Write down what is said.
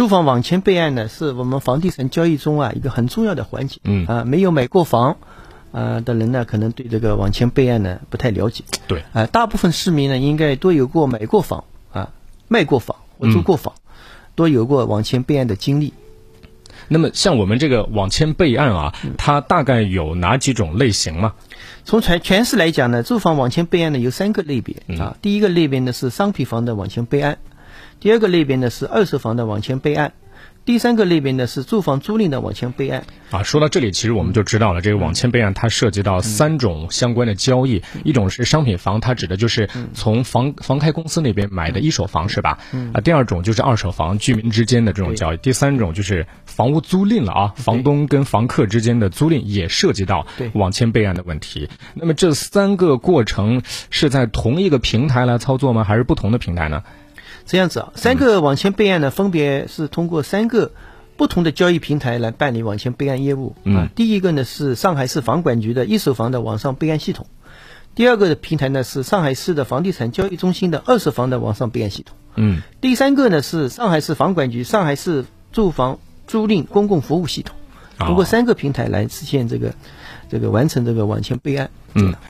住房网签备案呢，是我们房地产交易中啊一个很重要的环节。嗯啊，没有买过房，啊的人呢，可能对这个网签备案呢不太了解。对，啊，大部分市民呢，应该都有过买过房啊、卖过房或租过房，都有过网签备案的经历。那么像我们这个网签备案啊，它大概有哪几种类型吗？从全全市来讲呢，住房网签备案呢有三个类别啊。第一个类别呢是商品房的网签备案，第二个类别呢是二手房的网签备案，第三个类别呢是住房租赁的网签备案。啊，说到这里，其实我们就知道了，这个网签备案它涉及到三种相关的交易，一种是商品房，它指的就是从房房开公司那边买的一手房，是吧？嗯啊，第二种就是二手房，居民之间的这种交易，第三种就是房屋租赁了啊，房东跟房客之间的租赁也涉及到网签备案的问题。那么这三个过程是在同一个平台来操作吗？还是不同的平台呢？这样子啊，三个网签备案呢，分别是通过三个不同的交易平台来办理网签备案业务啊。第一个呢是上海市房管局的一手房的网上备案系统，第二个平台呢是上海市的房地产交易中心的二手房的网上备案系统，嗯，第三个呢是上海市房管局上海市住房租赁公共服务系统，通过三个平台来实现这个这个完成这个网签备案。嗯。